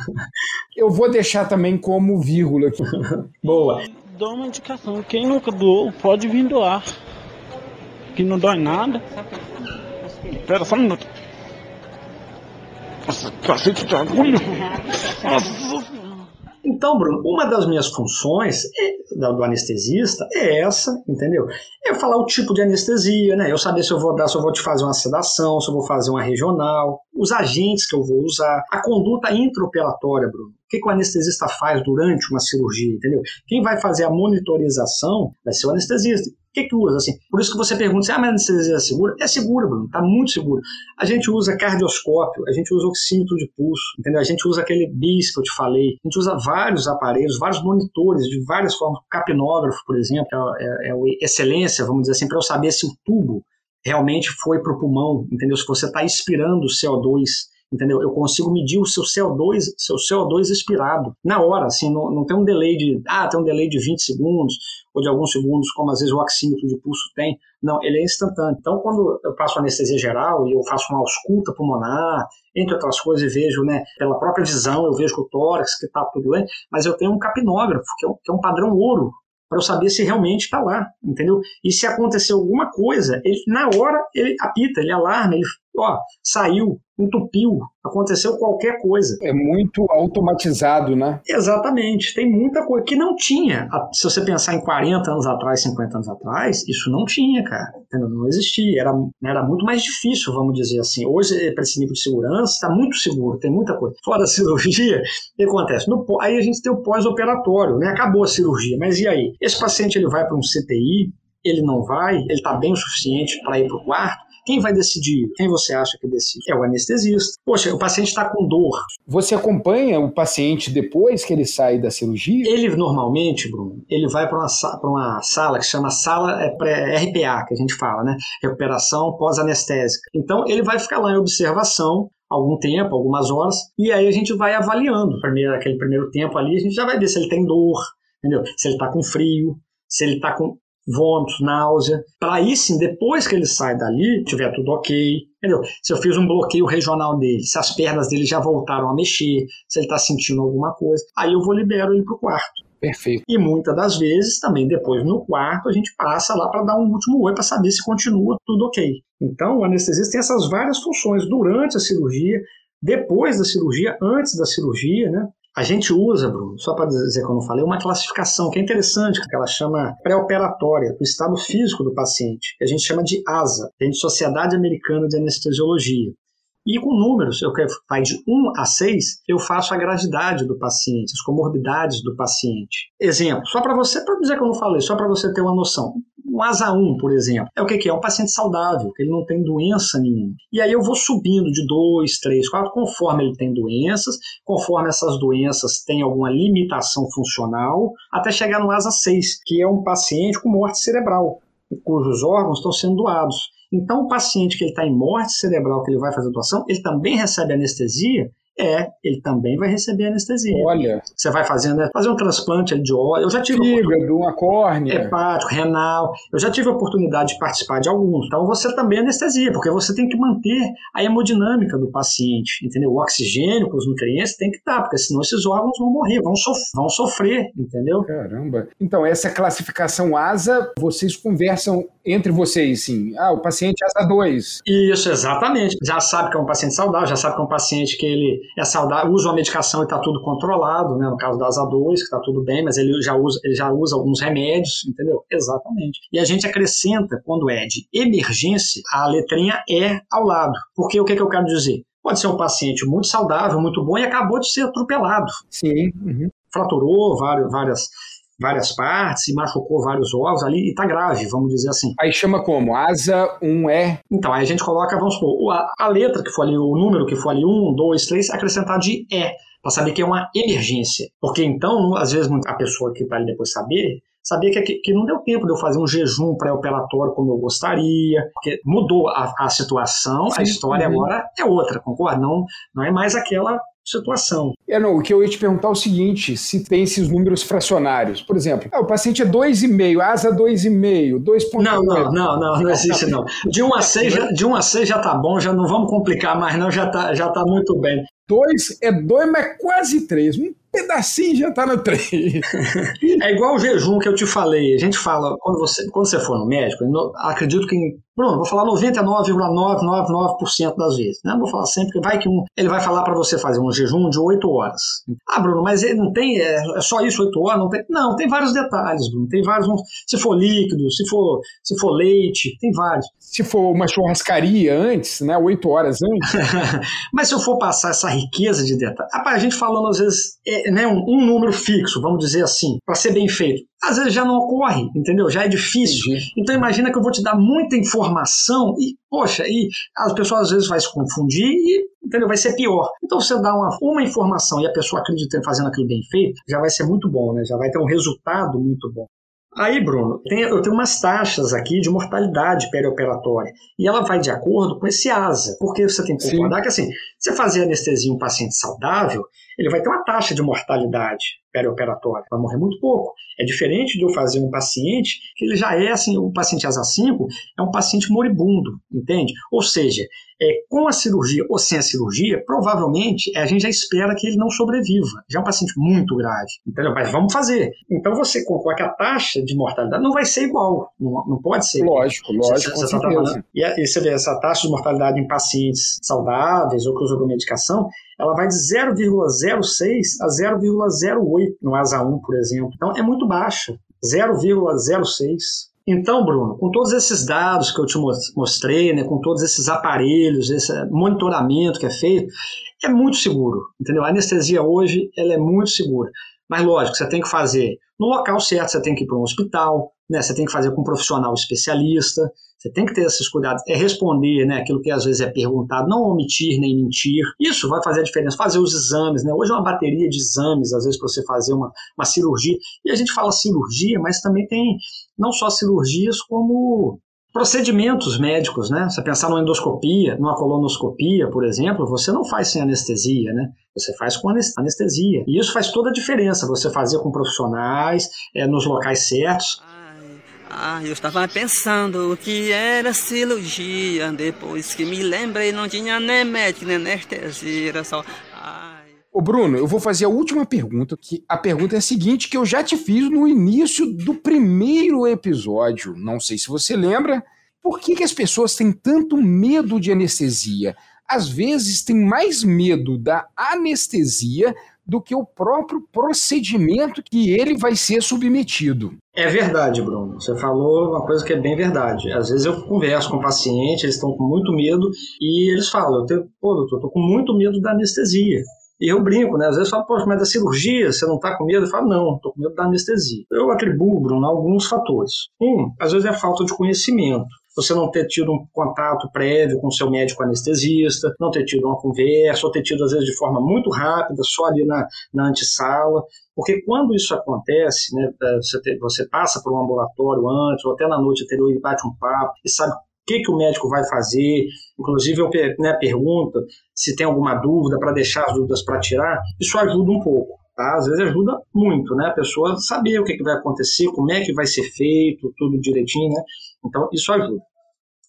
Eu vou deixar também como vírgula aqui. Boa. Dou uma indicação: quem nunca doou, pode vir doar. Que não dói nada. Espera só um minuto. Nossa, cacete de agulha. Nossa então, Bruno, uma das minhas funções é, do anestesista é essa, entendeu? É falar o tipo de anestesia, né? Eu saber se eu vou dar, se eu vou te fazer uma sedação, se eu vou fazer uma regional, os agentes que eu vou usar, a conduta intraoperatória, Bruno. O que, que o anestesista faz durante uma cirurgia, entendeu? Quem vai fazer a monitorização vai ser o anestesista que que usa? Assim, por isso que você pergunta se ah, a anestesia é segura. É segura, Bruno, está muito seguro. A gente usa cardioscópio, a gente usa oxímetro de pulso, entendeu? A gente usa aquele BIS que eu te falei, a gente usa vários aparelhos, vários monitores de várias formas, capnógrafo, por exemplo, é, é, é excelência, vamos dizer assim, para eu saber se o tubo realmente foi para o pulmão, entendeu? Se você está expirando CO2 entendeu? Eu consigo medir o seu CO2, seu CO2 expirado na hora, assim, não, não tem um delay de, ah, tem um delay de 20 segundos ou de alguns segundos, como às vezes o oxímetro de pulso tem. Não, ele é instantâneo. Então, quando eu faço anestesia geral e eu faço uma ausculta pulmonar, entre outras coisas, e vejo, né, pela própria visão, eu vejo que o tórax, que está tudo bem, mas eu tenho um capnógrafo, que é um, que é um padrão ouro, para eu saber se realmente está lá, entendeu? E se acontecer alguma coisa, ele na hora ele apita, ele alarma, ele ó, saiu, entupiu, aconteceu qualquer coisa. É muito automatizado, né? Exatamente. Tem muita coisa que não tinha. Se você pensar em 40 anos atrás, 50 anos atrás, isso não tinha, cara. Não existia. Era, era muito mais difícil, vamos dizer assim. Hoje, para esse nível de segurança, está muito seguro, tem muita coisa. Fora a cirurgia, o que acontece? No, aí a gente tem o pós-operatório, né? Acabou a cirurgia, mas e aí? Esse paciente ele vai para um CTI, ele não vai, ele está bem o suficiente para ir para o quarto, quem vai decidir? Quem você acha que decide? É o anestesista. Poxa, o paciente está com dor. Você acompanha o paciente depois que ele sai da cirurgia? Ele normalmente, Bruno, ele vai para uma, uma, sala que se chama sala é, RPA, que a gente fala, né? Recuperação pós-anestésica. Então ele vai ficar lá em observação algum tempo, algumas horas, e aí a gente vai avaliando. Primeiro, aquele primeiro tempo ali, a gente já vai ver se ele tem dor, entendeu? Se ele está com frio, se ele está com vômitos, náusea, para aí sim, depois que ele sai dali, tiver tudo ok, entendeu? Se eu fiz um bloqueio regional dele, se as pernas dele já voltaram a mexer, se ele está sentindo alguma coisa, aí eu vou libero ele para o quarto. Perfeito. E muitas das vezes, também depois no quarto, a gente passa lá para dar um último oi para saber se continua tudo ok. Então, o anestesista tem essas várias funções durante a cirurgia, depois da cirurgia, antes da cirurgia, né? A gente usa, Bruno, só para dizer que eu não falei, uma classificação que é interessante, que ela chama pré-operatória, do estado físico do paciente, a gente chama de ASA, que de Sociedade Americana de Anestesiologia. E com números, eu quero vai de 1 a 6, eu faço a gravidade do paciente, as comorbidades do paciente. Exemplo, só para você, para dizer que eu não falei, só para você ter uma noção um asa 1, por exemplo, é o que, que é? Um paciente saudável, que ele não tem doença nenhuma. E aí eu vou subindo de 2, 3, 4, conforme ele tem doenças, conforme essas doenças têm alguma limitação funcional, até chegar no asa 6, que é um paciente com morte cerebral, cujos órgãos estão sendo doados. Então, o paciente que ele está em morte cerebral, que ele vai fazer doação, ele também recebe anestesia é, ele também vai receber anestesia. Olha. Você vai fazendo, né, fazer um transplante de óleo. Eu já tive. Fígado, uma córnea. Hepático, renal. Eu já tive a oportunidade de participar de alguns. Então você também anestesia, porque você tem que manter a hemodinâmica do paciente, entendeu? O oxigênio com os nutrientes tem que estar, porque senão esses órgãos vão morrer, vão, sof vão sofrer, entendeu? Caramba. Então, essa classificação ASA, vocês conversam entre vocês, sim. Ah, o paciente ASA 2. Isso, exatamente. Já sabe que é um paciente saudável, já sabe que é um paciente que ele é saudável, usa uma medicação e está tudo controlado, né? No caso da asa 2, que está tudo bem, mas ele já, usa, ele já usa alguns remédios, entendeu? Exatamente. E a gente acrescenta, quando é de emergência, a letrinha E ao lado. Porque o que, que eu quero dizer? Pode ser um paciente muito saudável, muito bom e acabou de ser atropelado. Sim. Uhum. Fraturou várias, várias várias partes e machucou vários ossos ali e tá grave, vamos dizer assim. Aí chama como? Asa 1E? Então, aí a gente coloca, vamos supor, a, a letra que for ali, o número que for ali, 1, 2, 3, acrescentar de E, para saber que é uma emergência. Porque então, às vezes, a pessoa que vai depois saber, sabia que, que, não deu tempo de eu fazer um jejum pré-operatório como eu gostaria, porque mudou a, a situação, Sim, a história uhum. agora é outra, concorda? Não, não é mais aquela situação. É, não, o que eu ia te perguntar é o seguinte: se tem esses números fracionários. Por exemplo, ah, o paciente é 2,5, asa 2,5, 2,8. Não, não, não, não, não existe não. De 1 a 6 já, de 1 a 6 já tá bom, já não vamos complicar mais, não, já tá, já tá muito bem. 2 é 2, mas quase 3. Um pedacinho já tá no 3. é igual o jejum que eu te falei. A gente fala, quando você, quando você for no médico, acredito que em Bruno, vou falar 99,999% das vezes. Né? Não vou falar sempre, porque vai que um, ele vai falar para você fazer um jejum de 8 horas. Ah, Bruno, mas não tem, é, é só isso, 8 horas? Não tem, não, tem vários detalhes, Bruno. Tem vários, se for líquido, se for, se for leite, tem vários. Se for uma churrascaria antes, né, 8 horas antes. mas se eu for passar essa riqueza de detalhes, rapaz, a gente falando às vezes é, né, um, um número fixo, vamos dizer assim, para ser bem feito às vezes já não ocorre, entendeu? Já é difícil. Entendi. Então imagina que eu vou te dar muita informação e, poxa, e as pessoas às vezes vão se confundir e, entendeu? Vai ser pior. Então você dá uma, uma informação e a pessoa acredita em fazendo aquilo bem feito, já vai ser muito bom, né? Já vai ter um resultado muito bom. Aí, Bruno, tem, eu tenho umas taxas aqui de mortalidade perioperatória e ela vai de acordo com esse ASA, porque você tem que concordar Sim. que assim, você fazer anestesia em um paciente saudável, ele vai ter uma taxa de mortalidade perioperatória, vai morrer muito pouco. É diferente de eu fazer um paciente que ele já é assim, o paciente asa 5 é um paciente moribundo, entende? Ou seja, é, com a cirurgia ou sem a cirurgia, provavelmente a gente já espera que ele não sobreviva. Já é um paciente muito grave, entendeu? Mas vamos fazer. Então você concorda que a taxa de mortalidade não vai ser igual, não, não pode ser. Lógico, lógico. Você, você tá e, e você vê essa taxa de mortalidade em pacientes saudáveis ou que usam medicação, ela vai de 0,06 a 0,08 no ASA 1, por exemplo. Então é muito baixa, 0,06. Então, Bruno, com todos esses dados que eu te mostrei, né, com todos esses aparelhos, esse monitoramento que é feito, é muito seguro, entendeu? A anestesia hoje ela é muito segura. Mas lógico, você tem que fazer no local certo, você tem que ir para um hospital, né? Você tem que fazer com um profissional especialista, você tem que ter esses cuidados. É responder né, aquilo que às vezes é perguntado, não omitir nem mentir. Isso vai fazer a diferença. Fazer os exames. Né? Hoje é uma bateria de exames, às vezes, para você fazer uma, uma cirurgia. E a gente fala cirurgia, mas também tem não só cirurgias, como procedimentos médicos, né? Você pensar numa endoscopia, numa colonoscopia, por exemplo, você não faz sem anestesia, né? Você faz com anestesia. E isso faz toda a diferença. Você fazer com profissionais, é, nos locais certos. Ah, eu estava pensando o que era cirurgia. Depois que me lembrei, não tinha nem médico nem anestesia, era só. Ai. Ô Bruno, eu vou fazer a última pergunta, que a pergunta é a seguinte, que eu já te fiz no início do primeiro episódio. Não sei se você lembra. Por que, que as pessoas têm tanto medo de anestesia? Às vezes tem mais medo da anestesia do que o próprio procedimento que ele vai ser submetido. É verdade, Bruno. Você falou uma coisa que é bem verdade. Às vezes eu converso com pacientes, eles estão com muito medo e eles falam: eu tenho, pô, doutor, tô com muito medo da anestesia. E eu brinco, né? Às vezes falo, poxa, mas da cirurgia, você não está com medo? Eu falo, não, estou com medo da anestesia. Eu atribuo, Bruno, alguns fatores. Um, às vezes é falta de conhecimento você não ter tido um contato prévio com o seu médico anestesista, não ter tido uma conversa, ou ter tido, às vezes, de forma muito rápida, só ali na, na antessala. Porque quando isso acontece, né, é, você, te, você passa por um ambulatório antes, ou até na noite anterior e bate um papo, e sabe o que, que o médico vai fazer, inclusive eu né, pergunto se tem alguma dúvida para deixar as dúvidas para tirar, isso ajuda um pouco. Tá? Às vezes ajuda muito, né? A pessoa saber o que, que vai acontecer, como é que vai ser feito, tudo direitinho, né? Então, isso ajuda.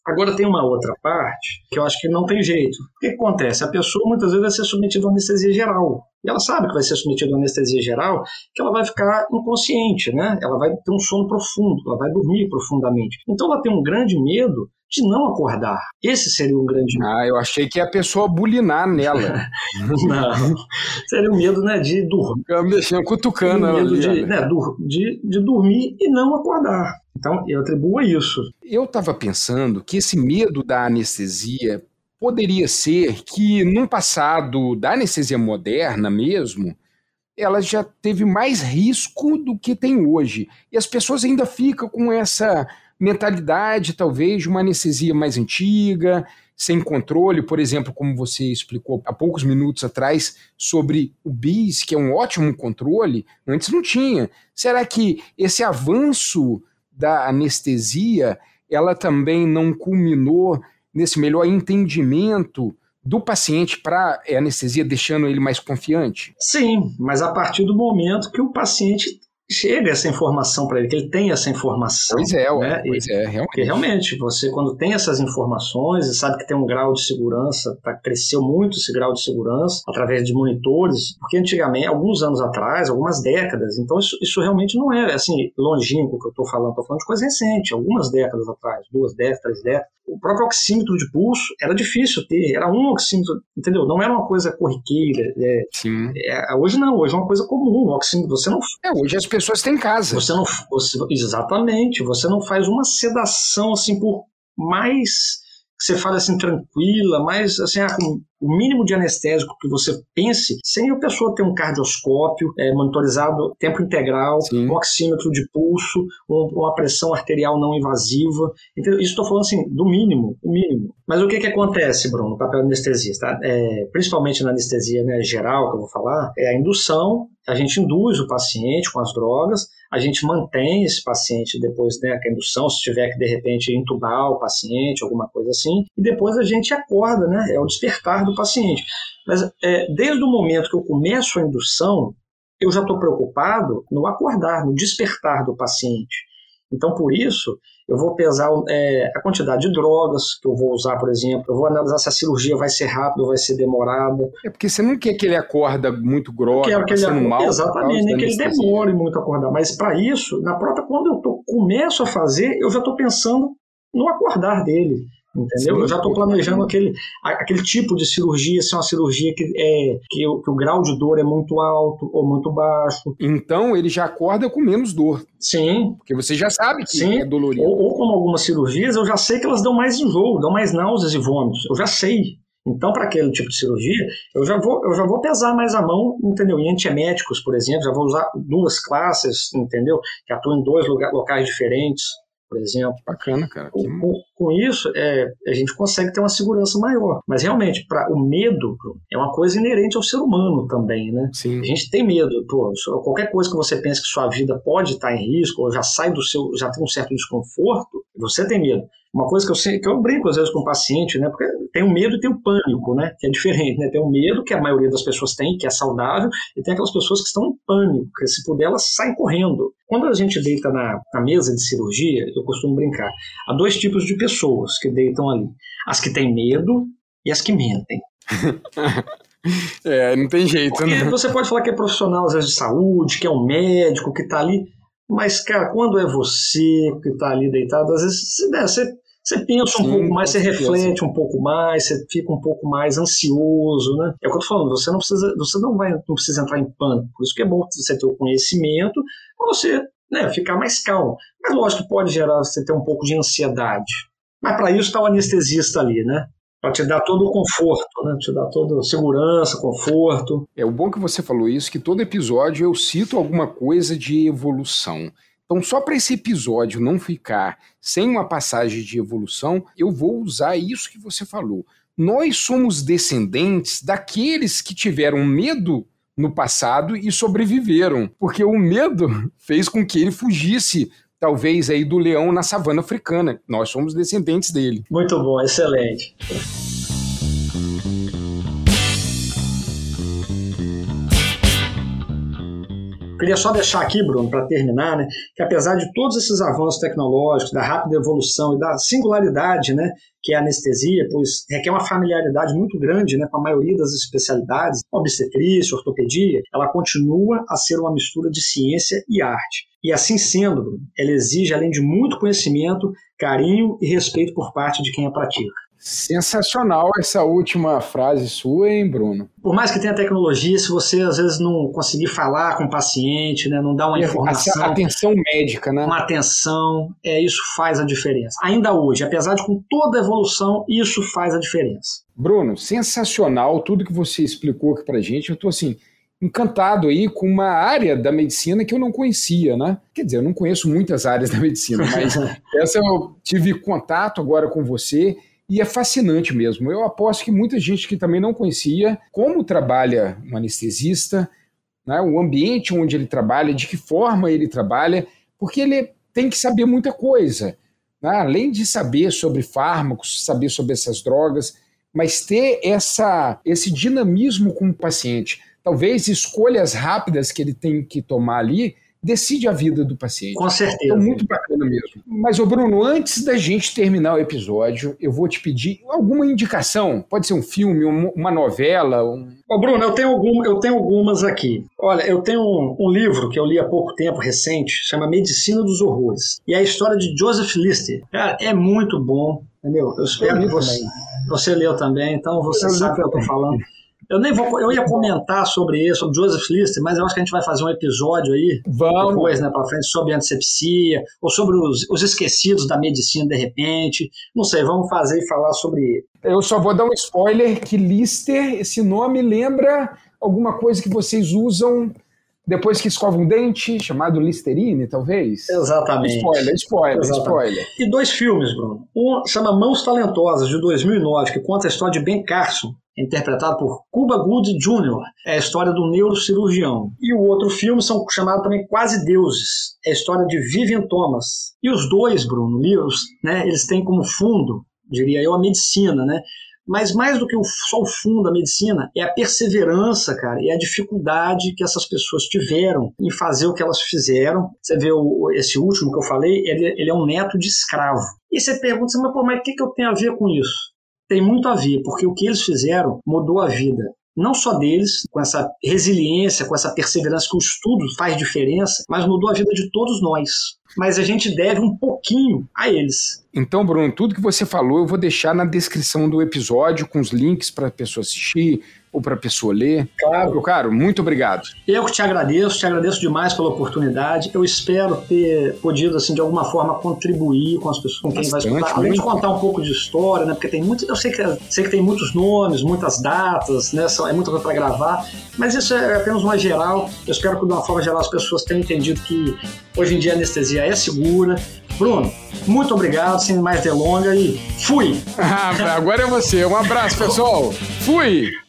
Agora tem uma outra parte que eu acho que não tem jeito. O que, acontece? A pessoa muitas vezes vai ser submetida a anestesia geral. E ela sabe que vai ser submetida a anestesia geral, que ela vai ficar inconsciente, né? Ela vai ter um sono profundo, ela vai dormir profundamente. Então ela tem um grande medo de não acordar. Esse seria um grande medo. Ah, eu achei que a pessoa bulinar nela. não. Seria o medo né, de dormir. Eu mexendo, cutucando ela ali. De, né, de, de dormir e não acordar. Então, eu atribuo a isso. Eu estava pensando que esse medo da anestesia poderia ser que, num passado da anestesia moderna mesmo, ela já teve mais risco do que tem hoje. E as pessoas ainda ficam com essa mentalidade, talvez, de uma anestesia mais antiga, sem controle, por exemplo, como você explicou há poucos minutos atrás, sobre o BIS, que é um ótimo controle, antes não tinha. Será que esse avanço da anestesia, ela também não culminou nesse melhor entendimento do paciente para a anestesia, deixando ele mais confiante? Sim, mas a partir do momento que o paciente chega essa informação para ele, que ele tem essa informação. Pois é, né? pois é, realmente. Porque realmente, você quando tem essas informações e sabe que tem um grau de segurança, tá, cresceu muito esse grau de segurança através de monitores, porque antigamente, alguns anos atrás, algumas décadas, então isso, isso realmente não é assim, longínquo que eu estou falando, estou falando de coisa recente, algumas décadas atrás, duas décadas, três décadas. O próprio oxímetro de pulso era difícil ter, era um oxímetro, entendeu? Não era uma coisa corriqueira. É, Sim. É, hoje não, hoje é uma coisa comum. O oxímetro, você não. É, hoje as pessoas têm casa. Você não, você, exatamente, você não faz uma sedação assim por mais que você fale assim tranquila, mais assim, ah, com o mínimo de anestésico que você pense, sem a pessoa ter um cardioscópio é, monitorizado tempo integral, Sim. um oxímetro de pulso, um, uma pressão arterial não invasiva. Então, isso estou falando assim, do mínimo, o mínimo. Mas o que, que acontece, Bruno, no papel anestesista? Tá? É, principalmente na anestesia né, geral, que eu vou falar, é a indução a gente induz o paciente com as drogas, a gente mantém esse paciente depois né, a indução, se tiver que de repente entubar o paciente, alguma coisa assim, e depois a gente acorda, né? É o despertar do paciente. Mas é, desde o momento que eu começo a indução, eu já estou preocupado no acordar, no despertar do paciente. Então, por isso, eu vou pesar é, a quantidade de drogas que eu vou usar, por exemplo, eu vou analisar se a cirurgia vai ser rápida ou vai ser demorada. É porque você não quer que ele acorda muito grosso, quer que ele mal. Exatamente, nem que ele demore muito a acordar. Mas para isso, na própria, quando eu tô, começo a fazer, eu já estou pensando no acordar dele. Entendeu? Sim, eu já estou planejando aquele, aquele tipo de cirurgia, se é uma cirurgia que, é, que, o, que o grau de dor é muito alto ou muito baixo. Então ele já acorda com menos dor. Sim. Porque você já sabe que Sim. é dolorido. Ou, ou como algumas cirurgias, eu já sei que elas dão mais enjoo, dão mais náuseas e vômitos. Eu já sei. Então, para aquele tipo de cirurgia, eu já vou, eu já vou pesar mais a mão, entendeu? Em antieméticos, por exemplo, já vou usar duas classes, entendeu? Que atuam em dois locais diferentes por exemplo. Bacana, cara. Com, com, isso, é, a gente consegue ter uma segurança maior. Mas realmente, para o medo é uma coisa inerente ao ser humano também, né? Sim. A gente tem medo. Pô, qualquer coisa que você pense que sua vida pode estar em risco, ou já sai do seu, já tem um certo desconforto, você tem medo. Uma coisa que eu, sei, que eu brinco às vezes com o paciente, né? Porque tem o medo e tem o pânico, né? Que é diferente, né? Tem o medo, que a maioria das pessoas tem, que é saudável, e tem aquelas pessoas que estão em pânico, que se puder elas saem correndo. Quando a gente deita na, na mesa de cirurgia, eu costumo brincar, há dois tipos de pessoas que deitam ali. As que têm medo e as que mentem. É, não tem jeito, Porque né? você pode falar que é profissional, às vezes, de saúde, que é um médico, que tá ali. Mas, cara, quando é você que tá ali deitado, às vezes você, né, você, você pensa um Sim, pouco mais, você reflete um pouco mais, você fica um pouco mais ansioso, né? É o que eu tô falando, você não precisa, você não vai, não precisa entrar em pânico. Por isso que é bom você ter o conhecimento pra você né, ficar mais calmo. Mas lógico que pode gerar você ter um pouco de ansiedade. Mas para isso está o anestesista ali, né? Para te dar todo o conforto, né? Te dar toda segurança, conforto. É o bom que você falou isso, que todo episódio eu cito alguma coisa de evolução. Então, só para esse episódio não ficar sem uma passagem de evolução, eu vou usar isso que você falou. Nós somos descendentes daqueles que tiveram medo no passado e sobreviveram, porque o medo fez com que ele fugisse, talvez aí do leão na savana africana. Nós somos descendentes dele. Muito bom, excelente. Queria só deixar aqui, Bruno, para terminar, né, que apesar de todos esses avanços tecnológicos, da rápida evolução e da singularidade, né, que é a anestesia, pois requer uma familiaridade muito grande, né, com a maioria das especialidades, obstetrícia, ortopedia, ela continua a ser uma mistura de ciência e arte. E assim sendo, ela exige, além de muito conhecimento, carinho e respeito por parte de quem a pratica. Sensacional essa última frase sua, hein, Bruno? Por mais que tenha tecnologia, se você às vezes não conseguir falar com o paciente, né, não dar uma informação, Atenção médica, né? uma atenção, é isso faz a diferença. Ainda hoje, apesar de com toda a evolução, isso faz a diferença. Bruno, sensacional tudo que você explicou aqui pra gente. Eu tô assim encantado aí com uma área da medicina que eu não conhecia, né? Quer dizer, eu não conheço muitas áreas da medicina, mas essa eu tive contato agora com você e é fascinante mesmo. Eu aposto que muita gente que também não conhecia como trabalha um anestesista, né, o ambiente onde ele trabalha, de que forma ele trabalha, porque ele tem que saber muita coisa. Né? Além de saber sobre fármacos, saber sobre essas drogas, mas ter essa, esse dinamismo com o paciente. Talvez escolhas rápidas que ele tem que tomar ali decide a vida do paciente. Com certeza. Então, muito bacana mesmo. Mas, ô Bruno, antes da gente terminar o episódio, eu vou te pedir alguma indicação. Pode ser um filme, um- uma novela, um... Ô, Bruno, eu tenho, algum, eu tenho algumas aqui. Olha, eu tenho um, um livro que eu li há pouco tempo, recente, chama Medicina dos Horrores. E é a história de Joseph Lister. Cara, é muito bom, entendeu? Eu espero Eu que você, também. você leu também, então você Eu sabe o que eu tô falando. Eu nem vou, eu ia comentar sobre isso, sobre Joseph Lister, mas eu acho que a gente vai fazer um episódio aí Vamos. depois, né, para frente, sobre antisepsia, ou sobre os, os esquecidos da medicina de repente. Não sei, vamos fazer e falar sobre Eu só vou dar um spoiler que Lister, esse nome lembra alguma coisa que vocês usam depois que escovam um dente, chamado Listerine, talvez? exatamente. Spoiler, spoiler, Exatamente. spoiler. E dois filmes, Bruno. Um chama Mãos Talentosas, de 2009, que conta a história de Ben Carson, interpretado por Cuba Gooding Jr., é a história do neurocirurgião. E o outro filme são chamados também Quase Deuses, é a história de Vivian Thomas. E os dois, Bruno, livros, né, eles têm como fundo, diria eu, a medicina, né? Mas mais do que o, só o fundo da medicina, é a perseverança, cara, e a dificuldade que essas pessoas tiveram em fazer o que elas fizeram. Você vê o, esse último que eu falei, ele, ele é um neto de escravo. E você pergunta, mas, pô, mas o que, que eu tenho a ver com isso? Tem muito a ver, porque o que eles fizeram mudou a vida. Não só deles, com essa resiliência, com essa perseverança que o estudo faz diferença, mas mudou a vida de todos nós. Mas a gente deve um pouquinho a eles. Então, Bruno, tudo que você falou eu vou deixar na descrição do episódio com os links para a pessoa assistir ou para a pessoa ler. Claro. Meu caro, muito obrigado. Eu que te agradeço, te agradeço demais pela oportunidade. Eu espero ter podido, assim, de alguma forma contribuir com as pessoas, com quem vai escutar. Além de contar um pouco de história, né? Porque tem muito. Eu sei que, sei que tem muitos nomes, muitas datas, né? É muita coisa para gravar. Mas isso é apenas uma geral. Eu espero que, de uma forma geral, as pessoas tenham entendido que hoje em dia a anestesia é segura. Bruno, muito obrigado, sem mais delonga, e fui! Agora é você. Um abraço, pessoal. Fui!